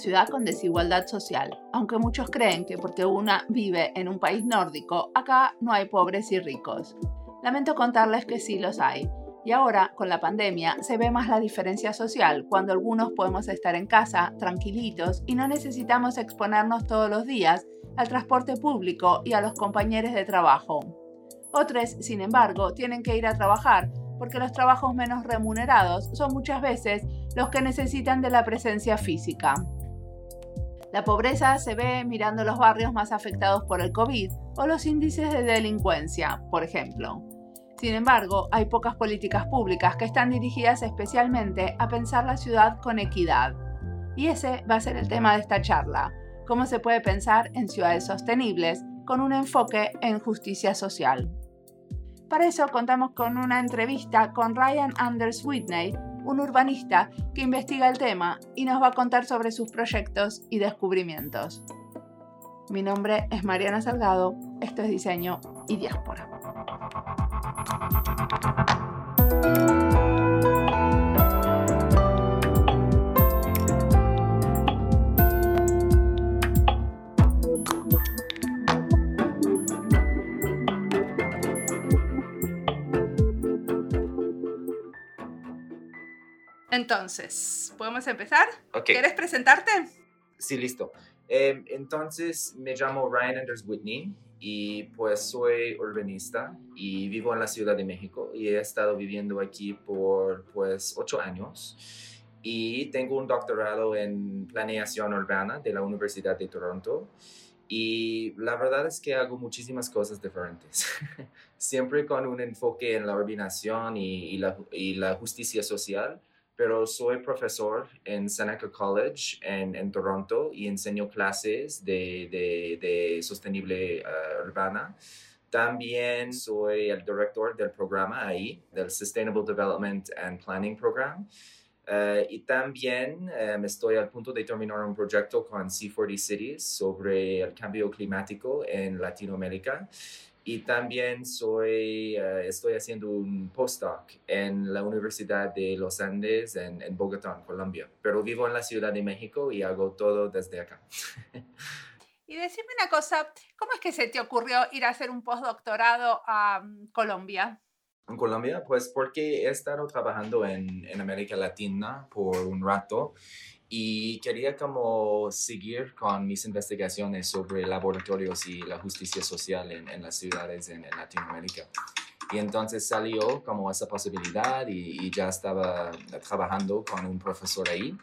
ciudad con desigualdad social, aunque muchos creen que porque una vive en un país nórdico, acá no hay pobres y ricos. Lamento contarles que sí los hay. Y ahora, con la pandemia, se ve más la diferencia social, cuando algunos podemos estar en casa, tranquilitos, y no necesitamos exponernos todos los días al transporte público y a los compañeros de trabajo. Otros, sin embargo, tienen que ir a trabajar porque los trabajos menos remunerados son muchas veces los que necesitan de la presencia física. La pobreza se ve mirando los barrios más afectados por el COVID o los índices de delincuencia, por ejemplo. Sin embargo, hay pocas políticas públicas que están dirigidas especialmente a pensar la ciudad con equidad. Y ese va a ser el tema de esta charla, cómo se puede pensar en ciudades sostenibles con un enfoque en justicia social. Para eso contamos con una entrevista con Ryan Anders Whitney, un urbanista que investiga el tema y nos va a contar sobre sus proyectos y descubrimientos. Mi nombre es Mariana Salgado, esto es Diseño y Diáspora. Entonces, ¿podemos empezar? ¿Quieres presentarte? Sí, listo. Em, entonces, me llamo Ryan Anders Whitney y pues soy urbanista y vivo en la Ciudad de México y he estado viviendo aquí por pues ocho años y tengo un doctorado en planeación urbana de la Universidad de Toronto y la verdad es que hago muchísimas cosas diferentes, siempre con un enfoque en la urbanización y, la, y la justicia social pero soy profesor en Seneca College en, Toronto y enseño clases de, de, sostenible uh, urbana. También soy el director del programa ahí, del Sustainable Development and Planning Program. Uh, y también um, estoy al punto de terminar un proyecto con C40 Cities sobre el cambio climático en Latinoamérica. Y también soy, eh, estoy haciendo un postdoc en la Universidad de los Andes en, en, Bogotá, Colombia. Pero vivo en la Ciudad de México y hago todo desde acá. y decime una cosa, ¿cómo es que se te ocurrió ir a hacer un postdoctorado a mm, Colombia? En Colombia, pues porque he estado trabajando en, en América Latina por un rato y quería como seguir con mis investigaciones sobre laboratorios y la justicia social en, en las ciudades en, Latinoamérica. Y entonces salió como esa posibilidad y, ya estaba trabajando con un profesor ahí.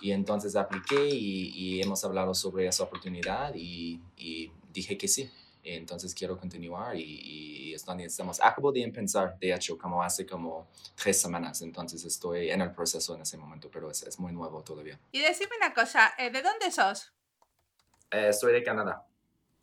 Y entonces apliqué y, y hemos hablado sobre esa oportunidad y, y dije que sí entonces quiero continuar y, estamos, acabo de empezar, de hecho, como hace como tres semanas, entonces estoy en el proceso en ese momento, pero es, es muy nuevo todavía. Y decime una cosa, eh, ¿de dónde sos? Eh, soy de Canadá.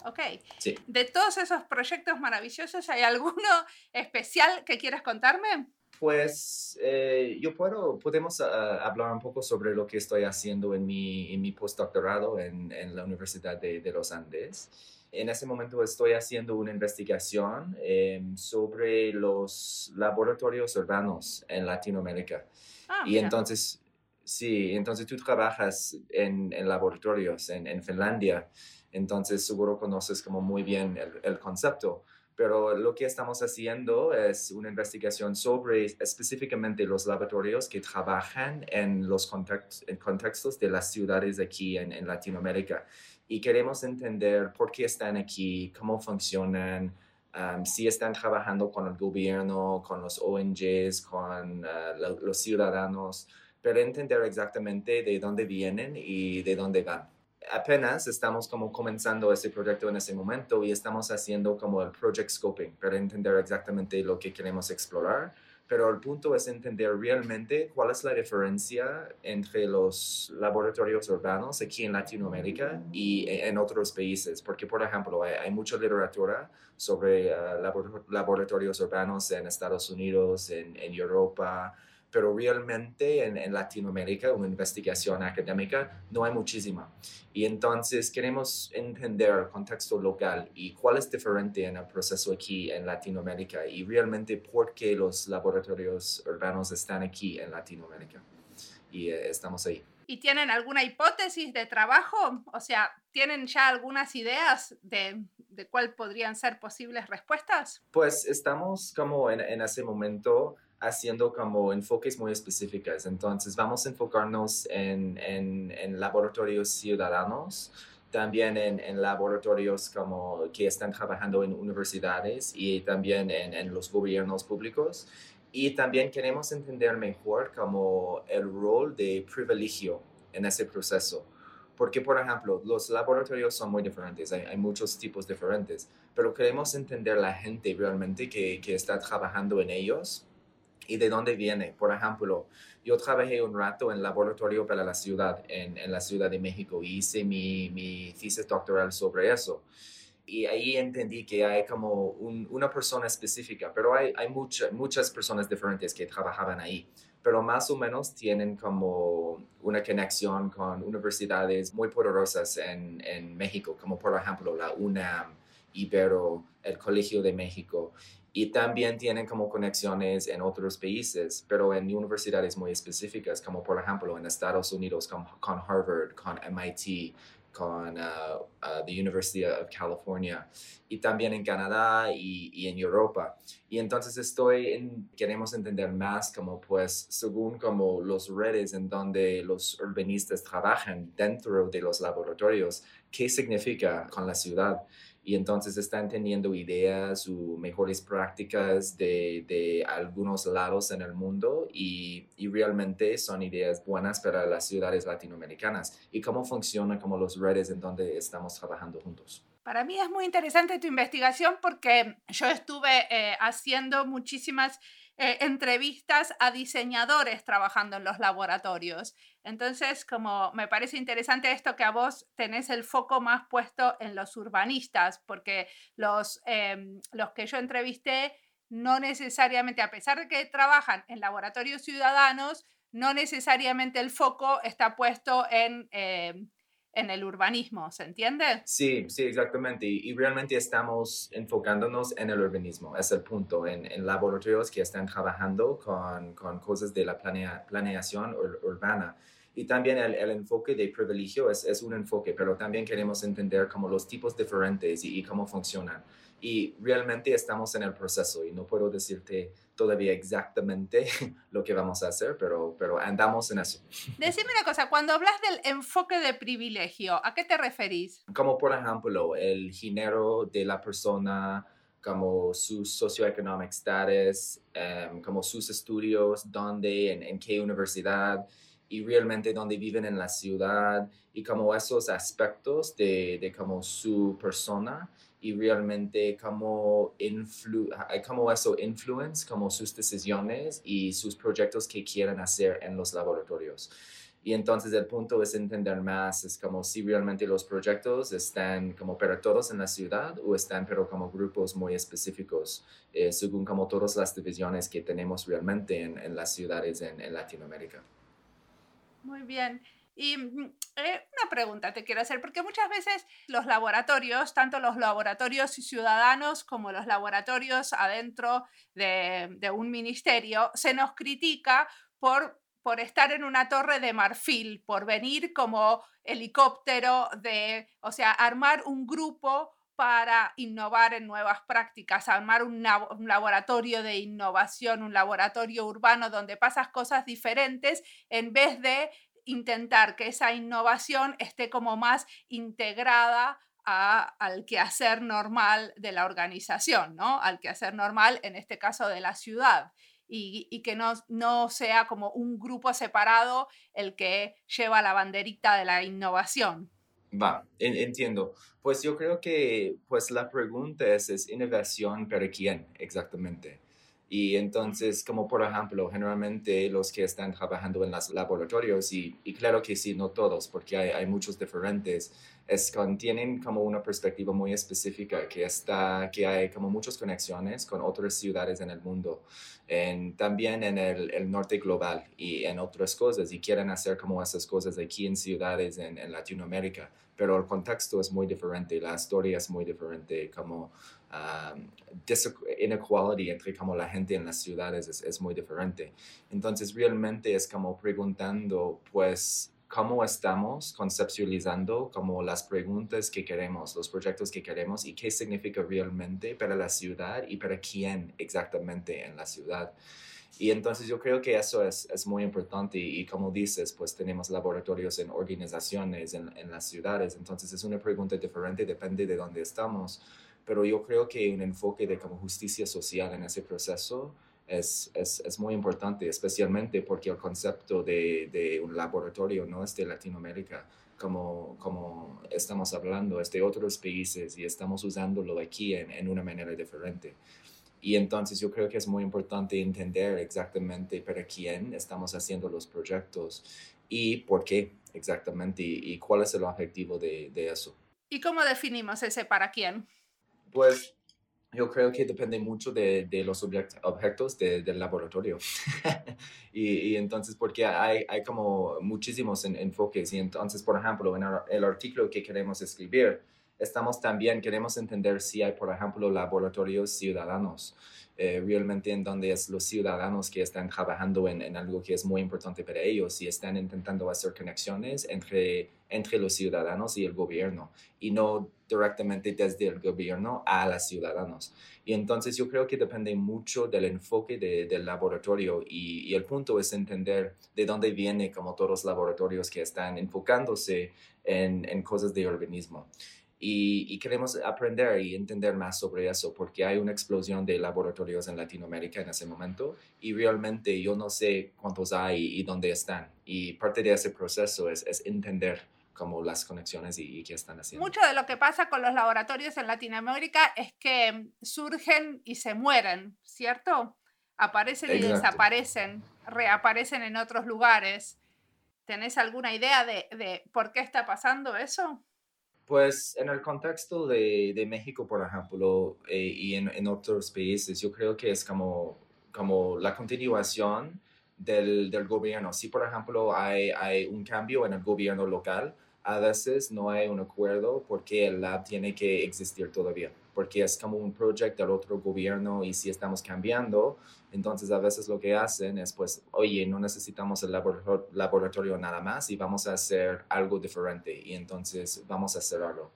Ok. Sí. De todos esos proyectos maravillosos, ¿hay alguno especial que quieras contarme? Pues eh, yo puedo, podemos ah, hablar un poco sobre lo que estoy haciendo en mi, en mi postdoctorado en, en la Universidad de, de los Andes. En ese momento estoy haciendo una investigación em, sobre los laboratorios urbanos en Latinoamérica. Ah, y entonces, sí, entonces tú trabajas en, en laboratorios en, en, Finlandia, entonces seguro conoces como muy bien el, el concepto. Pero lo que estamos haciendo es una investigación sobre específicamente los laboratorios que trabajan en los contextos de las ciudades aquí en, en Latinoamérica y queremos entender por qué están aquí, cómo funcionan, um, si están trabajando con el gobierno, con los ONGs, con uh, los ciudadanos, pero entender exactamente de dónde vienen y de dónde van. Apenas estamos como comenzando ese proyecto en ese momento y estamos haciendo como el project scoping para entender exactamente lo que queremos explorar pero el punto es entender realmente cuál es la diferencia entre los laboratorios urbanos aquí en Latinoamérica y en otros países, porque por ejemplo hay, mucha literatura sobre uh, laboratorios urbanos en Estados Unidos, en Europa, pero realmente en, Latinoamérica, una investigación académica, no hay muchísima. Y entonces queremos entender el contexto local y cuál es diferente en el proceso aquí en Latinoamérica y realmente por qué los laboratorios urbanos están aquí en Latinoamérica. Y eh, estamos ahí. ¿Y tienen alguna hipótesis de trabajo? O sea, ¿tienen ya algunas ideas de, de cuál podrían ser posibles respuestas? Pues estamos como en, en ese momento haciendo como enfoques muy específicos. Entonces vamos a enfocarnos en, en, en laboratorios ciudadanos, también en, en, laboratorios como que están trabajando en universidades y también en, los gobiernos públicos. Y también queremos entender mejor como el rol de privilegio en ese proceso. Porque, por ejemplo, los laboratorios son muy diferentes, hay, hay muchos tipos diferentes, pero queremos entender la gente realmente que, que está trabajando en ellos y de dónde viene. Por ejemplo, yo trabajé un rato en laboratorio para la ciudad, en, en la Ciudad de México, y hice mi, mi thesis doctoral sobre eso. Y ahí entendí que hay como un, una persona específica, pero hay, hay mucha, muchas personas diferentes que trabajaban ahí, pero más o menos tienen como una conexión con universidades muy poderosas en, en México, como por ejemplo la UNAM, Ibero, el Colegio de México y también tienen como conexiones en otros países, pero en universidades muy específicas, como por ejemplo en Estados Unidos con, con Harvard, con MIT, con uh, uh, the University of California y también en Canadá y, y en Europa. Y entonces estoy en, queremos entender más como pues según como los redes en donde los urbanistas trabajan dentro de los laboratorios, qué significa con la ciudad y entonces están teniendo ideas o mejores prácticas de, de algunos lados en el mundo y, y, realmente son ideas buenas para las ciudades latinoamericanas y cómo funcionan como los redes en donde estamos trabajando juntos. Para mí es muy interesante tu investigación porque yo estuve eh, haciendo muchísimas eh, entrevistas a diseñadores trabajando en los laboratorios. Entonces, como me parece interesante esto que a vos tenés el foco más puesto en los urbanistas, porque los, em, los que yo entrevisté no necesariamente, a pesar de que trabajan en laboratorios ciudadanos, no necesariamente el foco está puesto en em, en el urbanismo, ¿se entiende? Sí, sí, exactamente. Y, realmente estamos enfocándonos en el urbanismo, es el punto, en, en laboratorios que están trabajando con, con cosas de la planea, planeación ur, urbana. Y también el, el, enfoque de privilegio es, es un enfoque, pero también queremos entender como los tipos diferentes y, y cómo funcionan y realmente estamos en el proceso y no puedo decirte todavía exactamente lo que vamos a hacer, pero, pero andamos en eso. Decime una cosa, cuando hablas del enfoque de privilegio, ¿a qué te referís? Como por ejemplo el género de la persona, como su socioeconomic status, um, como sus estudios, dónde, en, en qué universidad y realmente dónde viven en la ciudad y como esos aspectos de, de como su persona y realmente cómo, influ cómo eso influencia como sus decisiones y sus proyectos que quieren hacer en los laboratorios. Y entonces el punto es entender más, es como si realmente los proyectos están como para todos en la ciudad o están pero como grupos muy específicos, eh, según como todas las divisiones que tenemos realmente en, en las ciudades en, en Latinoamérica. Muy bien. Y mm, eh, una pregunta te quiero hacer, porque muchas veces los laboratorios, tanto los laboratorios ciudadanos como los laboratorios adentro de, un ministerio, se nos critica por por estar en una torre de marfil, por venir como helicóptero de, o sea, armar un grupo para innovar en nuevas prácticas, armar un, laboratorio de innovación, un laboratorio urbano donde pasas cosas diferentes en vez de intentar que esa innovación esté como más integrada a, al quehacer normal de la organización, ¿no? Al quehacer normal, en este caso, de la ciudad. Y, que no, no sea como un grupo separado el que lleva la banderita de la innovación. Va, entiendo. Pues yo creo que pues la pregunta es, ¿es innovación para quién exactamente? Y entonces, como por ejemplo, generalmente los que están trabajando en los laboratorios, y, y claro que sí, no todos, porque hay, hay muchos diferentes, es con, tienen como una perspectiva muy específica, que, está, que hay como muchas conexiones con otras ciudades en el mundo, en, también en el, el, norte global y en otras cosas, y quieren hacer como esas cosas aquí en ciudades en, en Latinoamérica, pero el contexto es muy diferente, la historia es muy diferente, como um, inequality entre como la gente en las ciudades es, es, muy diferente. Entonces realmente es como preguntando, pues, cómo estamos conceptualizando como las preguntas que queremos, los proyectos que queremos y qué significa realmente para la ciudad y para quién exactamente en la ciudad. Y entonces yo creo que eso es, es muy importante y, como dices, pues tenemos laboratorios en organizaciones, en, en, las ciudades, entonces es una pregunta diferente, depende de dónde estamos, pero yo creo que un enfoque de como justicia social en ese proceso es, es, es muy importante, especialmente porque el concepto de, de, un laboratorio no es de Latinoamérica. Como, como estamos hablando, es de otros países y estamos usándolo aquí en, en una manera diferente. Y entonces yo creo que es muy importante entender exactamente para quién estamos haciendo los proyectos y por qué exactamente y, cuál es el objetivo de, de, eso. ¿Y cómo definimos ese para quién? Pues yo creo que depende mucho de, de los objetos del laboratorio. y, y, entonces, porque hay, hay como muchísimos enfoques. Y entonces, por ejemplo, en el artículo que queremos escribir, estamos también, queremos entender si hay, por ejemplo, laboratorios ciudadanos, eh, realmente en donde es los ciudadanos que están trabajando en, en, algo que es muy importante para ellos y están intentando hacer conexiones entre, entre los ciudadanos y el gobierno y no directamente desde el gobierno a los ciudadanos. Y entonces yo creo que depende mucho del enfoque de, del laboratorio y, y, el punto es entender de dónde viene como todos los laboratorios que están enfocándose en, en cosas de urbanismo. Y, queremos aprender y entender más sobre eso porque hay una explosión de laboratorios en Latinoamérica en ese momento y realmente yo no sé cuántos hay y dónde están. Y parte de ese proceso es, es entender como las conexiones y, qué están haciendo. Mucho de lo que pasa con los laboratorios en Latinoamérica es que surgen y se mueren, ¿cierto? Aparecen y desaparecen, reaparecen en otros lugares. ¿Tenés alguna idea de, de por qué está pasando eso? Pues en el contexto de, de México, por ejemplo, eh, y en, en, otros países, yo creo que es como, como la continuación del, del gobierno. Si, por ejemplo, hay, hay un cambio en el gobierno local, a veces no hay un acuerdo porque el lab tiene que existir todavía, porque es como un proyecto del otro gobierno y si estamos cambiando, entonces a veces lo que hacen es pues, oye, no necesitamos el laboratorio nada más y vamos a hacer algo diferente y entonces vamos a hacerlo.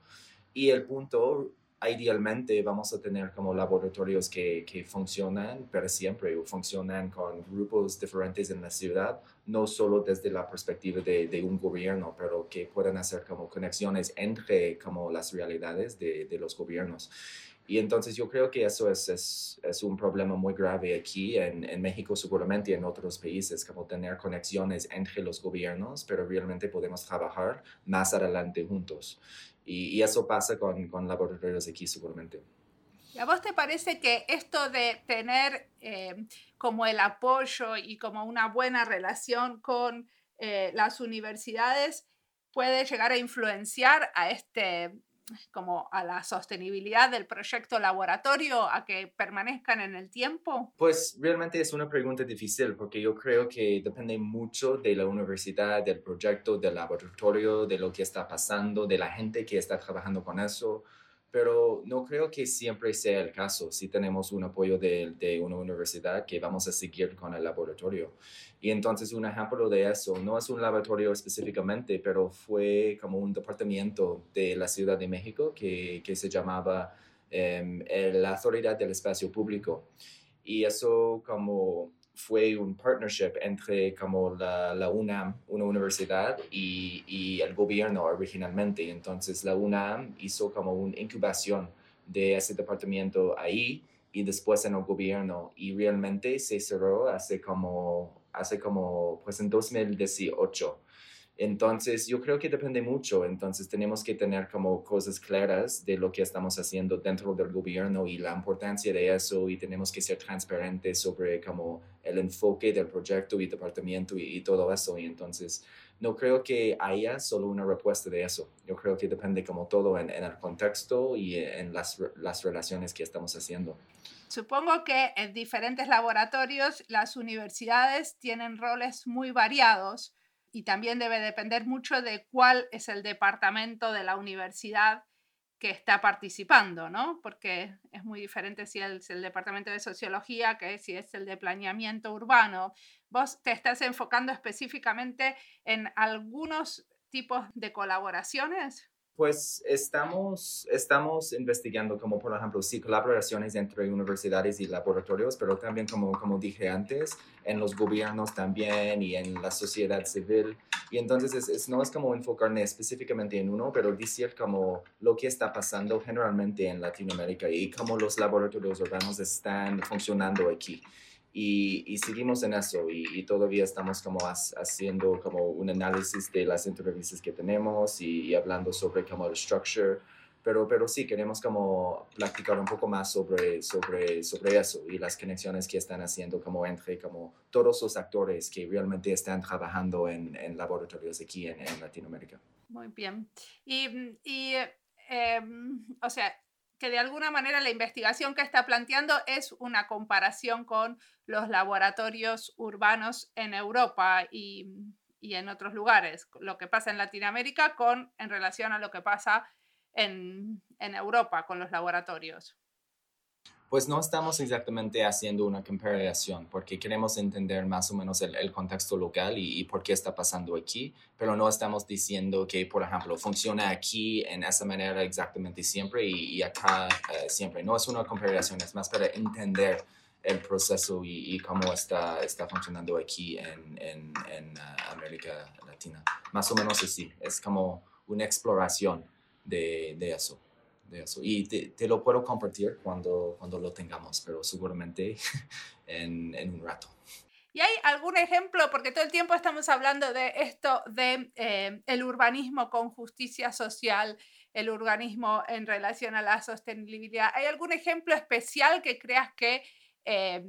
Y el punto idealmente vamos a tener como laboratorios que, que funcionan para siempre o funcionan con grupos diferentes en la ciudad, no solo desde la perspectiva de, de un gobierno, pero que puedan hacer como conexiones entre como las realidades de, de los gobiernos. Y entonces yo creo que eso es, es, es un problema muy grave aquí en, en, México seguramente en otros países, como tener conexiones entre los gobiernos, pero realmente podemos trabajar más adelante juntos. Y, eso pasa con, con, laboratorios aquí seguramente. ¿Y a vos te parece que esto de tener eh, como el apoyo y como una buena relación con eh, las universidades puede llegar a influenciar a este como a la sostenibilidad del proyecto laboratorio, a que permanezcan en el tiempo? Pues realmente es una pregunta difícil porque yo creo que depende mucho de la universidad, del proyecto, del laboratorio, de lo que está pasando, de la gente que está trabajando con eso pero no creo que siempre sea el caso. Si tenemos un apoyo de, de, una universidad que vamos a seguir con el laboratorio. Y entonces un ejemplo de eso, no es un laboratorio específicamente, pero fue como un departamento de la Ciudad de México que, que se llamaba em, la Autoridad del Espacio Público. Y eso como fue un partnership entre como la, la UNAM, una universidad, y, y, el gobierno originalmente. Entonces la UNAM hizo como una incubación de ese departamento ahí y después en el gobierno y realmente se cerró hace como, hace como, pues en 2018. Entonces, yo creo que depende mucho. Entonces, tenemos que tener como cosas claras de lo que estamos haciendo dentro del gobierno y la importancia de eso y tenemos que ser transparentes sobre como el enfoque del proyecto y departamento y, todo eso. Y entonces, no creo que haya solo una respuesta de eso. Yo creo que depende como todo en, en el contexto y en las, las relaciones que estamos haciendo. Supongo que en diferentes laboratorios las universidades tienen roles muy variados y también debe depender mucho de cuál es el departamento de la universidad que está participando, ¿no? Porque es muy diferente si es el departamento de sociología que si es el de planeamiento urbano. Vos te estás enfocando específicamente en algunos tipos de colaboraciones. Pues estamos, estamos investigando como por ejemplo, sí, colaboraciones entre universidades y laboratorios, pero también como, como dije antes, en los gobiernos también y en la sociedad civil. Y entonces es, no es como enfocarme específicamente en uno, pero decir como lo que está pasando generalmente en Latinoamérica y cómo los laboratorios urbanos están funcionando aquí. Y, seguimos en eso y, todavía estamos como haciendo como un análisis de las entrevistas que tenemos y, hablando sobre como el structure, pero, pero sí queremos como platicar un poco más sobre, sobre, sobre eso y las conexiones que están haciendo como entre como todos los actores que realmente están trabajando en, en laboratorios aquí en, en, Latinoamérica. Muy bien. Y, y eh, o sea, que de alguna manera la investigación que está planteando es una comparación con los laboratorios urbanos en Europa y, en otros lugares, lo que pasa en Latinoamérica con en relación a lo que pasa en, en Europa con los laboratorios pues no estamos exactamente haciendo una comparación porque queremos entender más o menos el, contexto local y, por qué está pasando aquí, pero no estamos diciendo que, por ejemplo, funciona aquí en esa manera exactamente siempre y, acá eh, siempre. No es una comparación, es más para entender el proceso y, cómo está, está funcionando aquí en, en, uh, América Latina. Más o menos así, es como una exploración de, de eso eso. Y te, lo puedo compartir cuando, cuando lo tengamos, pero seguramente en, en, un rato. ¿Y hay algún ejemplo? Porque todo el tiempo estamos hablando de esto, de eh, el urbanismo con justicia social, el urbanismo en relación a la sostenibilidad. ¿Hay algún ejemplo especial que creas que eh,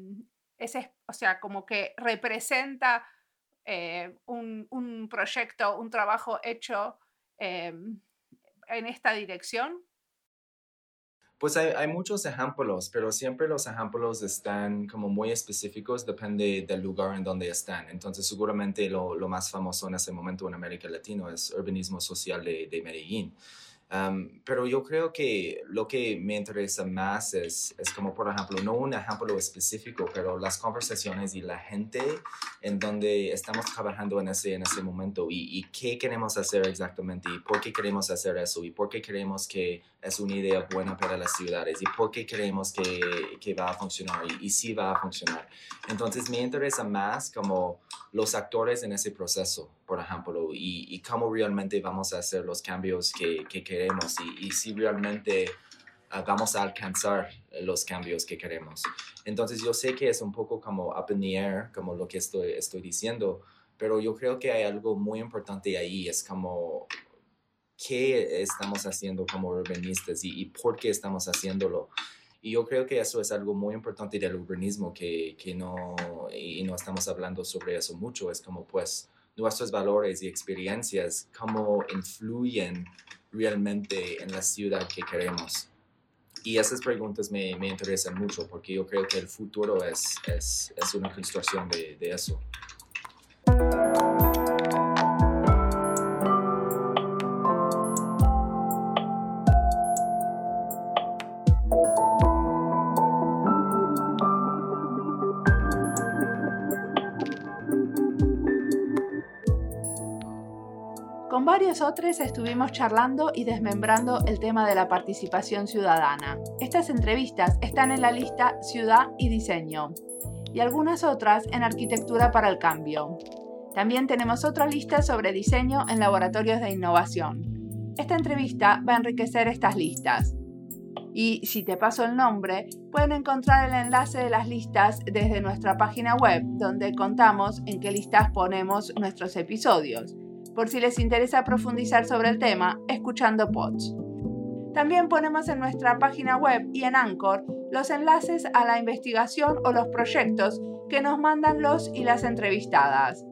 o sea, como que representa eh, un, un, proyecto, un trabajo hecho en esta dirección? Pues hay, muchos ejemplos, pero siempre los ejemplos están como muy específicos, depende del lugar en donde están. Entonces, seguramente lo, más famoso en ese momento en América Latina es urbanismo social de, de Medellín pero yo creo que lo que me interesa más es, es, como, por ejemplo, no un ejemplo específico, pero las conversaciones y la gente en donde estamos trabajando en ese, en ese momento y, y qué queremos hacer exactamente y por qué queremos hacer eso y por qué creemos que es una idea buena para las ciudades y por qué creemos que, que va a funcionar y, y si va a funcionar. Entonces me interesa más como los actores en ese proceso, por ejemplo, y, y cómo realmente vamos a hacer los cambios que, que queremos y, y, si realmente uh, vamos a alcanzar los cambios que queremos. Entonces yo sé que es un poco como up in the air, como lo que estoy, estoy diciendo, pero yo creo que hay algo muy importante ahí, es como qué estamos haciendo como urbanistas y, y por qué estamos haciéndolo. Y yo creo que eso es algo muy importante del urbanismo, que, que no, y no estamos hablando sobre eso mucho, es como pues nuestros valores y experiencias, cómo influyen realmente en la ciudad que queremos. Y esas preguntas me, me interesan mucho porque yo creo que el futuro es, es, es una construcción de, de eso. Varios otros estuvimos charlando y desmembrando el tema de la participación ciudadana. Estas entrevistas están en la lista Ciudad y Diseño y algunas otras en Arquitectura para el Cambio. También tenemos otra lista sobre diseño en laboratorios de innovación. Esta entrevista va a enriquecer estas listas. Y si te paso el nombre, pueden encontrar el enlace de las listas desde nuestra página web, donde contamos en qué listas ponemos nuestros episodios por si les interesa profundizar sobre el tema escuchando pods. También ponemos en nuestra página web y en Anchor los enlaces a la investigación o los proyectos que nos mandan los y las entrevistadas.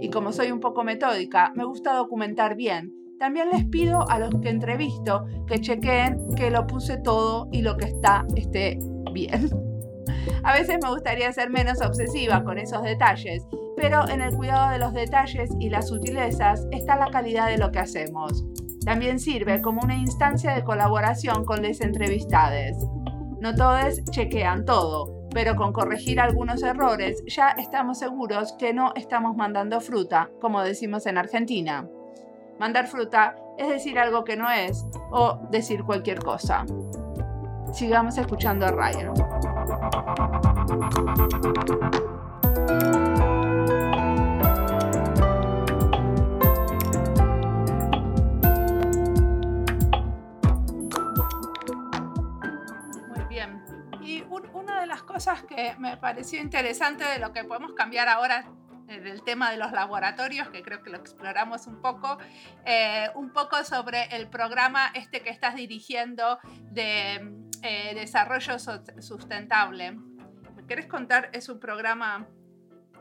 Y como soy un poco metódica, me gusta documentar bien. También les pido a los que entrevisto que chequeen que lo puse todo y lo que está esté bien. A veces me gustaría ser menos obsesiva con esos detalles pero en el cuidado de los detalles y las sutilezas está la calidad de lo que hacemos. También sirve como una instancia de colaboración con las entrevistades. No todos chequean todo, pero con corregir algunos errores ya estamos seguros que no estamos mandando fruta, como decimos en Argentina. Mandar fruta es decir algo que no es o decir cualquier cosa. Sigamos escuchando a Ryan. Cosas que me pareció interesante de lo que podemos cambiar ahora eh, del tema de los laboratorios, que creo que lo exploramos un poco, eh, un poco sobre el programa este que estás dirigiendo de eh, desarrollo sustentable. ¿Me quieres contar? Es un programa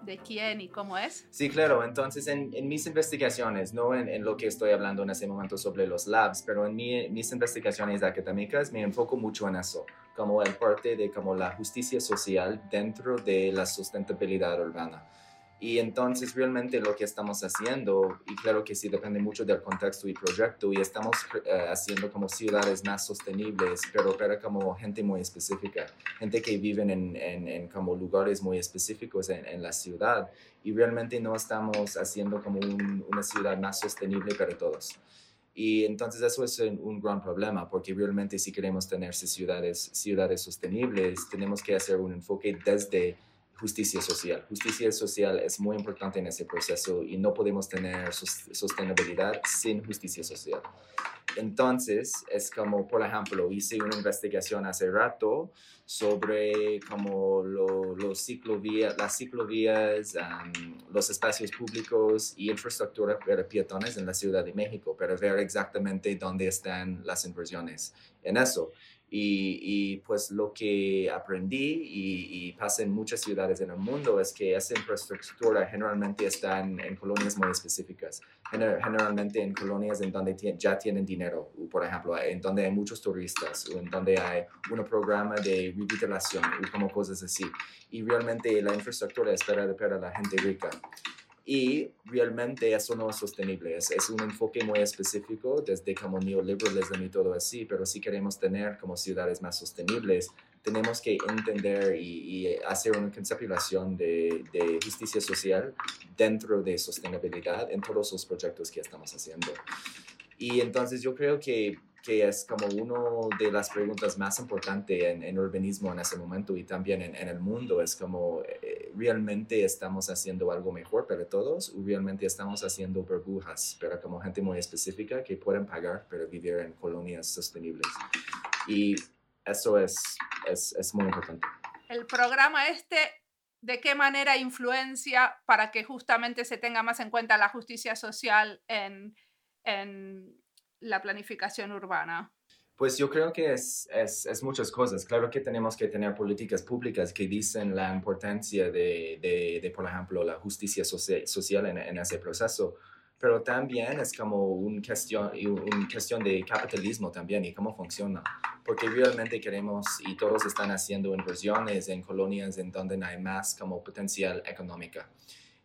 de quién y cómo es? Sí, claro. Entonces, en, mis investigaciones, no en, lo que estoy hablando en ese momento sobre los labs, pero en mis investigaciones académicas me enfoco mucho en eso, como parte de como la justicia social dentro de la sustentabilidad urbana. Y entonces realmente lo que estamos haciendo, y claro que sí depende mucho del contexto y proyecto, y estamos eh, haciendo como ciudades más sostenibles, pero para como gente muy específica, gente que viven en, en, como lugares muy específicos en, en, la ciudad, y realmente no estamos haciendo como una ciudad más sostenible para todos. Y entonces eso es un, gran problema, porque realmente si queremos tener ciudades, ciudades sostenibles, tenemos que hacer un enfoque desde justicia social. Justicia social es muy importante en ese proceso y no podemos tener sostenibilidad sin justicia social. Entonces, es como, por ejemplo, hice una investigación hace rato sobre como los ciclovías, las ciclovías, los espacios públicos y infraestructura para peatones en la Ciudad de México, para ver exactamente dónde están las inversiones en eso. Y, pues lo que aprendí y, y, pasa en muchas ciudades en el mundo es que esa infraestructura generalmente está en, colonias muy específicas, generalmente en colonias en donde ya tienen dinero, por ejemplo, en donde hay muchos turistas o en donde hay un programa de revitalización o como cosas así. Y realmente la infraestructura es para, para la gente rica. Y realmente eso no es sostenible, es, es, un enfoque muy específico desde como neoliberalismo y todo así, pero si queremos tener como ciudades más sostenibles, tenemos que entender y, y hacer una conceptualización de, de, justicia social dentro de sostenibilidad en todos los proyectos que estamos haciendo. Y entonces yo creo que que es como una de las preguntas más importantes en, en, urbanismo en ese momento y también en, en el mundo. Es como, eh, ¿realmente estamos haciendo algo mejor para todos o realmente estamos haciendo burbujas para como gente muy específica que pueden pagar para vivir en colonias sostenibles? Y eso es, es, es muy importante. El programa este de qué manera influencia para que justamente se tenga más en cuenta la justicia social en, en la planificación urbana? Pues yo creo que es, es, es, muchas cosas. Claro que tenemos que tener políticas públicas que dicen la importancia de, de, por ejemplo, la justicia social en, ese proceso, pero también es como una cuestión, un cuestión de capitalismo también y cómo funciona. Porque realmente queremos y todos están haciendo inversiones en colonias en donde hay más como potencial económica.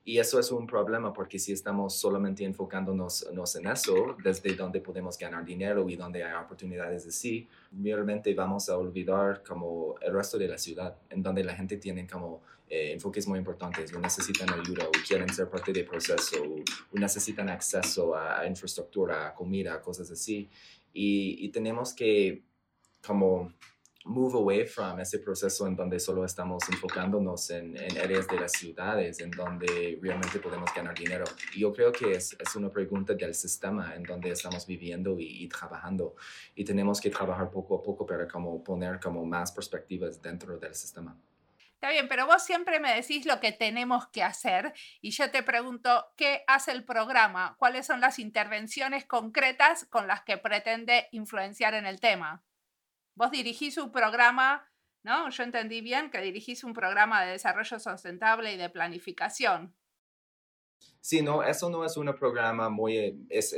Y eso es un problema porque si estamos solamente enfocándonos en eso, desde donde podemos ganar dinero y donde hay oportunidades de sí, realmente vamos a olvidar como el resto de la ciudad, en donde la gente tiene como eh, enfoques muy importantes, o necesitan ayuda, o quieren ser parte del proceso, o, necesitan acceso a, infraestructura, a comida, cosas así. Y, y tenemos que como move away from ese proceso en donde solo estamos enfocándonos en, en, áreas de las ciudades, en donde realmente podemos ganar dinero. Yo creo que es, es una pregunta del sistema en donde estamos viviendo y, y, trabajando. Y tenemos que trabajar poco a poco para como poner como más perspectivas dentro del sistema. Está bien, pero vos siempre me decís lo que tenemos que hacer y yo te pregunto, ¿qué hace el programa? ¿Cuáles son las intervenciones concretas con las que pretende influenciar en el tema? Vos dirigís un programa, ¿no? Yo entendí bien que dirigís un programa de desarrollo sustentable y de planificación. Sí, no, eso no es un programa muy eh, es,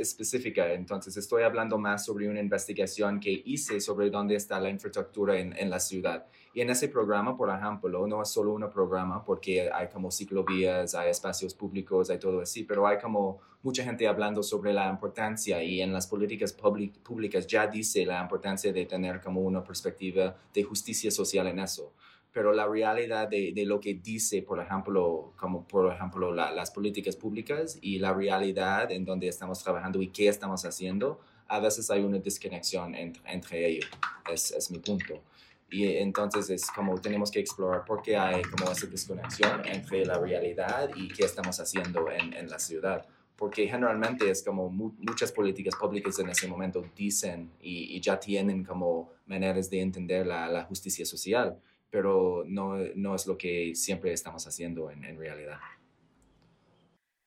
entonces estoy hablando más sobre una investigación que hice sobre dónde está la infraestructura en, en, la ciudad. Y en ese programa, por ejemplo, no es solo un programa porque hay como ciclovías, hay espacios públicos, hay todo así, pero hay como mucha gente hablando sobre la importancia y en las políticas públicas ya dice la importancia de tener como una perspectiva de justicia social en eso pero la realidad de, de, lo que dice, por ejemplo, como por ejemplo las políticas públicas y la realidad en donde estamos trabajando y qué estamos haciendo, a veces hay una desconexión entre, entre ellos. Es, es, mi punto. Y entonces es como tenemos que explorar por qué hay como esa desconexión entre la realidad y qué estamos haciendo en, en la ciudad. Porque generalmente es como muchas políticas públicas en ese momento dicen y, y ya tienen como maneras de entender la, la justicia social pero no, no es lo que siempre estamos haciendo en, en realidad.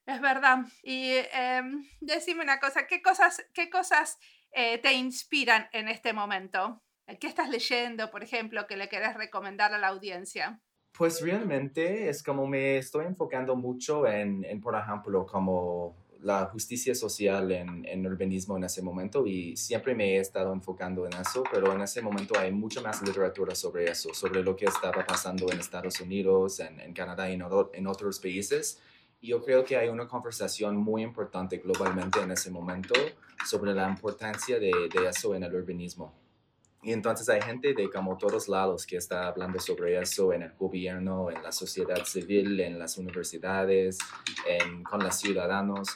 Es verdad. Y eh, decime una cosa, ¿qué cosas, qué cosas eh, te inspiran en este momento? ¿Qué estás leyendo, por ejemplo, que le querés recomendar a la audiencia? Pues realmente es como me estoy enfocando mucho en, en por ejemplo, como la justicia social en, en urbanismo en ese momento y siempre me he estado enfocando en eso, pero en ese momento hay mucha más literatura sobre eso, sobre lo que estaba pasando en Estados Unidos, en, en Canadá y en, en otros países. Y yo creo que hay una conversación muy importante globalmente en ese momento sobre la importancia de, de eso en el urbanismo. Y entonces hay gente de como todos lados que está hablando sobre eso en el gobierno, en la sociedad civil, en las universidades, en, con los ciudadanos.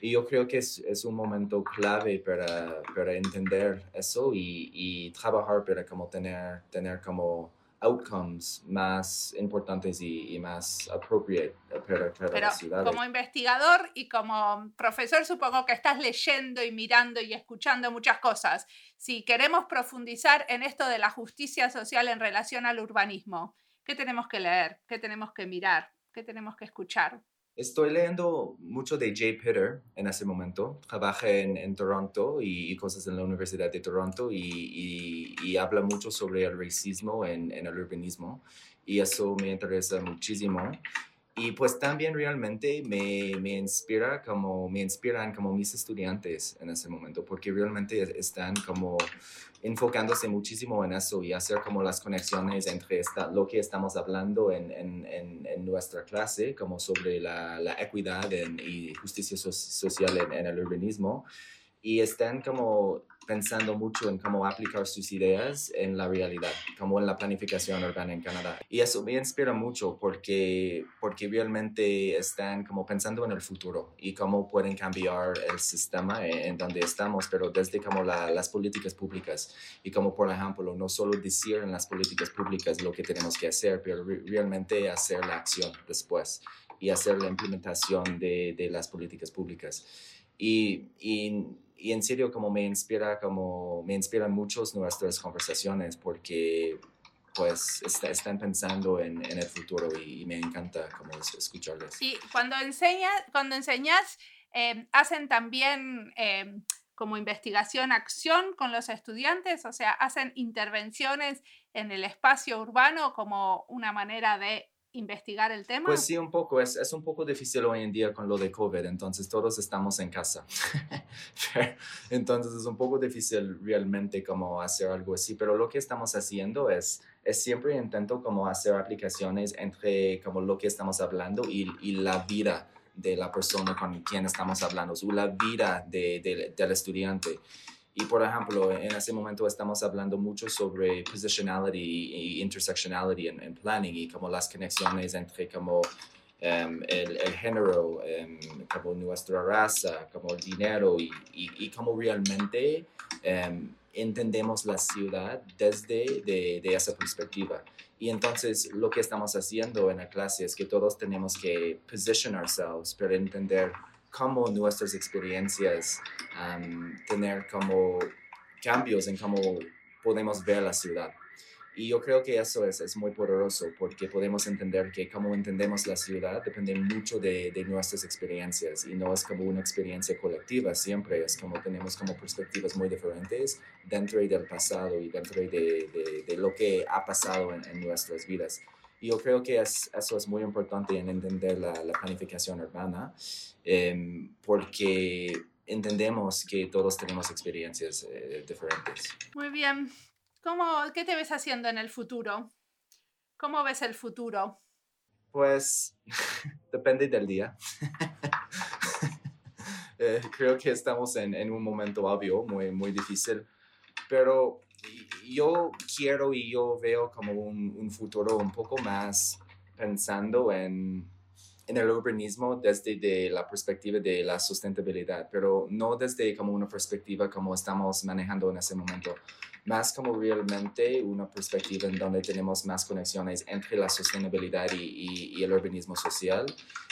Y yo creo que es, es un momento clave para, para entender eso y, y, trabajar para como tener, tener como outcomes más importantes y, y más appropriate para, para Pero la ciudad. como investigador y como profesor supongo que estás leyendo y mirando y escuchando muchas cosas. Si queremos profundizar en esto de la justicia social en relación al urbanismo, ¿qué tenemos que leer? ¿Qué tenemos que mirar? ¿Qué tenemos que escuchar? Estoy leyendo mucho de Jay Pitter en ese momento. Trabaja en, Toronto y, cosas en la Universidad de Toronto y, habla mucho sobre el racismo en, el urbanismo y eso me interesa muchísimo. Y pues también realmente me, me, inspira como, me inspiran como mis estudiantes en ese momento porque realmente están como enfocándose muchísimo en eso y hacer como las conexiones entre esta, lo que estamos hablando en, en, en, en nuestra clase, como sobre la, la equidad y justicia so social en, el urbanismo, y están como pensando mucho en cómo aplicar sus ideas en la realidad, como en la planificación urbana en Canadá. Y eso me inspira mucho porque, porque realmente están como pensando en el futuro y cómo pueden cambiar el sistema en, en donde estamos, pero desde como la, las políticas públicas y como por ejemplo, no solo decir en las políticas públicas lo que tenemos que hacer, pero re realmente hacer la acción después y hacer la implementación de, de las políticas públicas. Y, y y en serio como me inspira, como me inspiran muchos nuestras conversaciones porque pues está, están pensando en, en, el futuro y, y, me encanta como escucharles. Sí, cuando, enseña, cuando enseñas, eh, hacen también eh, como investigación, acción con los estudiantes, o sea, hacen intervenciones en el espacio urbano como una manera de investigar el tema? Pues sí, un poco. Es, es un poco difícil hoy en día con lo de COVID, entonces todos estamos en casa. entonces es un poco difícil realmente como hacer algo así, pero lo que estamos haciendo es, es siempre intento como hacer aplicaciones entre como lo que estamos hablando y, y la vida de la persona con quien estamos hablando, o la vida de, de, del estudiante. Y por ejemplo, en ese momento estamos hablando mucho sobre positionality e intersectionality en, en planning y como las conexiones entre como um, el, el, género, um, como nuestra raza, como el dinero y, y, y como realmente um, entendemos la ciudad desde de, de esa perspectiva. Y entonces lo que estamos haciendo en la clase es que todos tenemos que position ourselves para entender cómo nuestras experiencias um, tener como cambios en cómo podemos ver la ciudad. Y yo creo que eso es, muy poderoso porque podemos entender que cómo entendemos la ciudad depende mucho de, nuestras experiencias y no es como una experiencia colectiva, siempre es como tenemos como perspectivas muy diferentes dentro del pasado y dentro de, lo que ha pasado en nuestras vidas. Yo creo que eso es muy importante en entender la, planificación urbana, em, porque entendemos que todos tenemos experiencias eh, diferentes. Muy bien. ¿Cómo, ¿Qué te ves haciendo en el futuro? ¿Cómo ves el futuro? Pues depende del día. Eh, creo que estamos en, en, un momento obvio, muy, muy difícil, pero yo quiero y yo veo como un, un futuro un poco más pensando en, en el urbanismo desde de la perspectiva de la sustentabilidad, pero no desde como una perspectiva como estamos manejando en ese momento, más como realmente una perspectiva en donde tenemos más conexiones entre la sostenibilidad y, y, el urbanismo social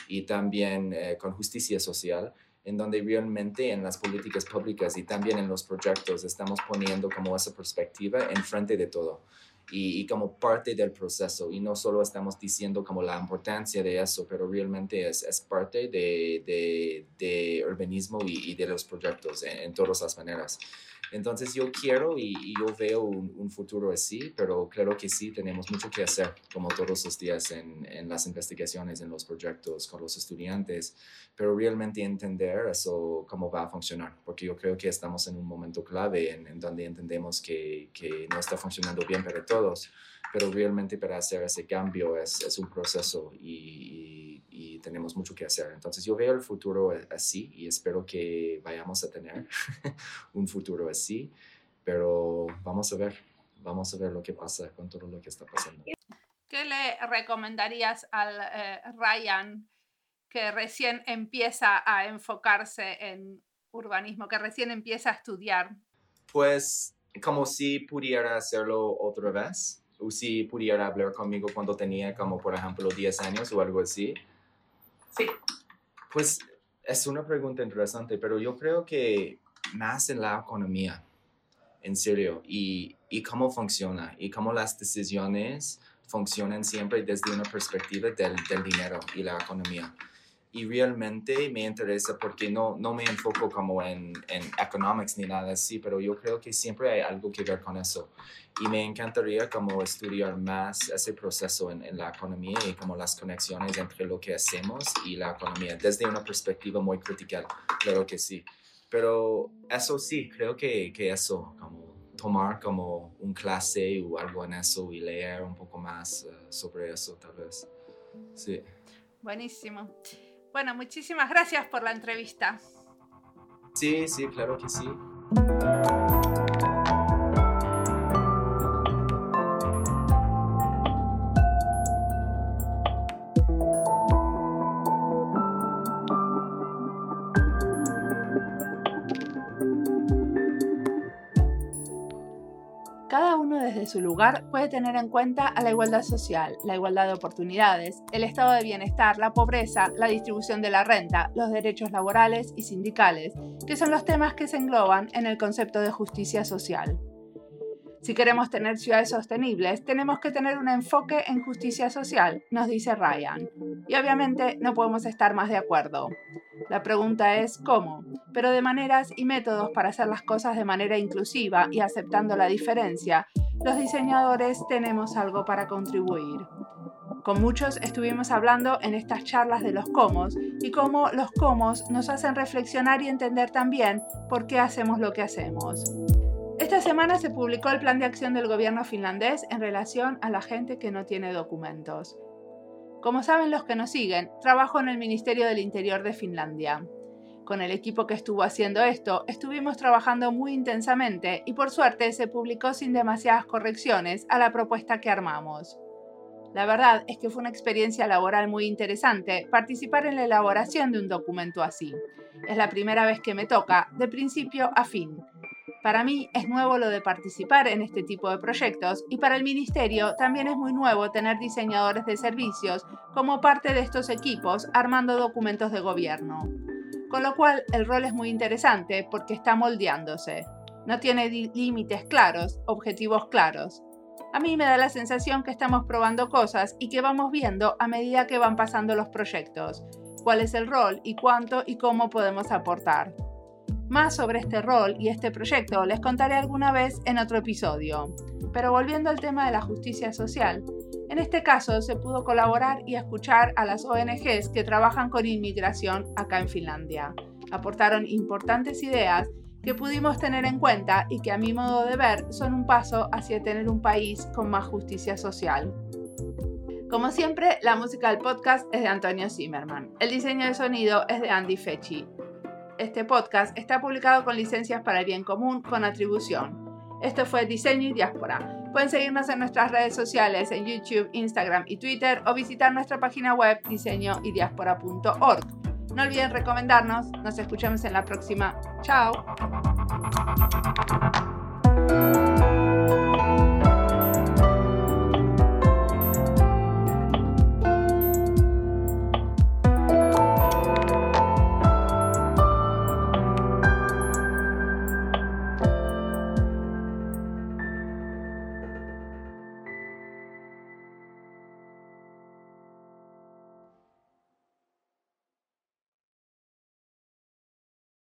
y también eh, con justicia social en donde realmente en las políticas públicas y también en los proyectos estamos poniendo como esa perspectiva enfrente de todo y, como parte del proceso y no solo estamos diciendo como la importancia de eso, pero realmente es, es parte de, de, de urbanismo y, y, de los proyectos en, en todas las maneras. Entonces yo quiero y, yo veo un, futuro así, pero claro que sí, tenemos mucho que hacer, como todos los días en, en, las investigaciones, en los proyectos, con los estudiantes, pero realmente entender eso, cómo va a funcionar, porque yo creo que estamos en un momento clave en, en donde entendemos que, que, no está funcionando bien para todos, pero realmente para hacer ese cambio es, es un proceso y, y, tenemos mucho que hacer. Entonces yo veo el futuro así y espero que vayamos a tener un futuro así, pero vamos a ver, vamos a ver lo que pasa con todo lo que está pasando. ¿Qué le recomendarías al eh, Ryan que recién empieza a enfocarse en urbanismo, que recién empieza a estudiar? Pues como si pudiera hacerlo otra vez o si pudiera hablar conmigo cuando tenía como, por ejemplo, 10 años o algo así. Sí. Pues es una pregunta interesante, pero yo creo que más en la economía, en serio, y, y cómo funciona, y cómo las decisiones funcionan siempre desde una perspectiva del, del dinero y la economía y realmente me interesa porque no, no me enfoco como en, en economics ni nada así, pero yo creo que siempre hay algo que ver con eso. Y me encantaría como estudiar más ese proceso en, en la economía y como las conexiones entre lo que hacemos y la economía, desde una perspectiva muy crítica, claro que sí. Pero eso sí, creo que, que eso, como tomar como un clase o algo en eso y leer un poco más eh, sobre eso, tal vez. Sí. Buenísimo. Bueno, muchísimas gracias por la entrevista. Sí, sí, claro que sí. Lugar puede tener en cuenta a la igualdad social, la igualdad de oportunidades, el estado de bienestar, la pobreza, la distribución de la renta, los derechos laborales y sindicales, que son los temas que se engloban en el concepto de justicia social. Si queremos tener ciudades sostenibles, tenemos que tener un enfoque en justicia social, nos dice Ryan. Y obviamente no podemos estar más de acuerdo. La pregunta es cómo, pero de maneras y métodos para hacer las cosas de manera inclusiva y aceptando la diferencia, los diseñadores tenemos algo para contribuir. Con muchos estuvimos hablando en estas charlas de los cómo y cómo los cómo nos hacen reflexionar y entender también por qué hacemos lo que hacemos. Esta semana se publicó el plan de acción del gobierno finlandés en relación a la gente que no tiene documentos. Como saben los que nos siguen, trabajo en el Ministerio del Interior de Finlandia. Con el equipo que estuvo haciendo esto, estuvimos trabajando muy intensamente y por suerte se publicó sin demasiadas correcciones a la propuesta que armamos. La verdad es que fue una experiencia laboral muy interesante participar en la elaboración de un documento así. Es la primera vez que me toca, de principio a fin, para mí es nuevo lo de participar en este tipo de proyectos y para el Ministerio también es muy nuevo tener diseñadores de servicios como parte de estos equipos armando documentos de gobierno. Con lo cual el rol es muy interesante porque está moldeándose. No tiene límites claros, objetivos claros. A mí me da la sensación que estamos probando cosas y que vamos viendo a medida que van pasando los proyectos, cuál es el rol y cuánto y cómo podemos aportar. Más sobre este rol y este proyecto les contaré alguna vez en otro episodio. Pero volviendo al tema de la justicia social, En este caso se pudo colaborar y escuchar a las ONGs que trabajan con inmigración acá en Finlandia. Aportaron importantes ideas que pudimos tener en cuenta y que a mi modo de ver son un paso hacia tener un país con más justicia social. Como siempre, la música del podcast es de Antonio Zimmerman. El diseño de sonido es de Andy Fechi. Este podcast está publicado con licencias para el bien común con atribución. Esto fue Diseño y Diáspora. Pueden seguirnos en nuestras redes sociales en YouTube, Instagram y Twitter o visitar nuestra página web diseñoydiaspora.org. No olviden recomendarnos. Nos escuchamos en la próxima. Chao.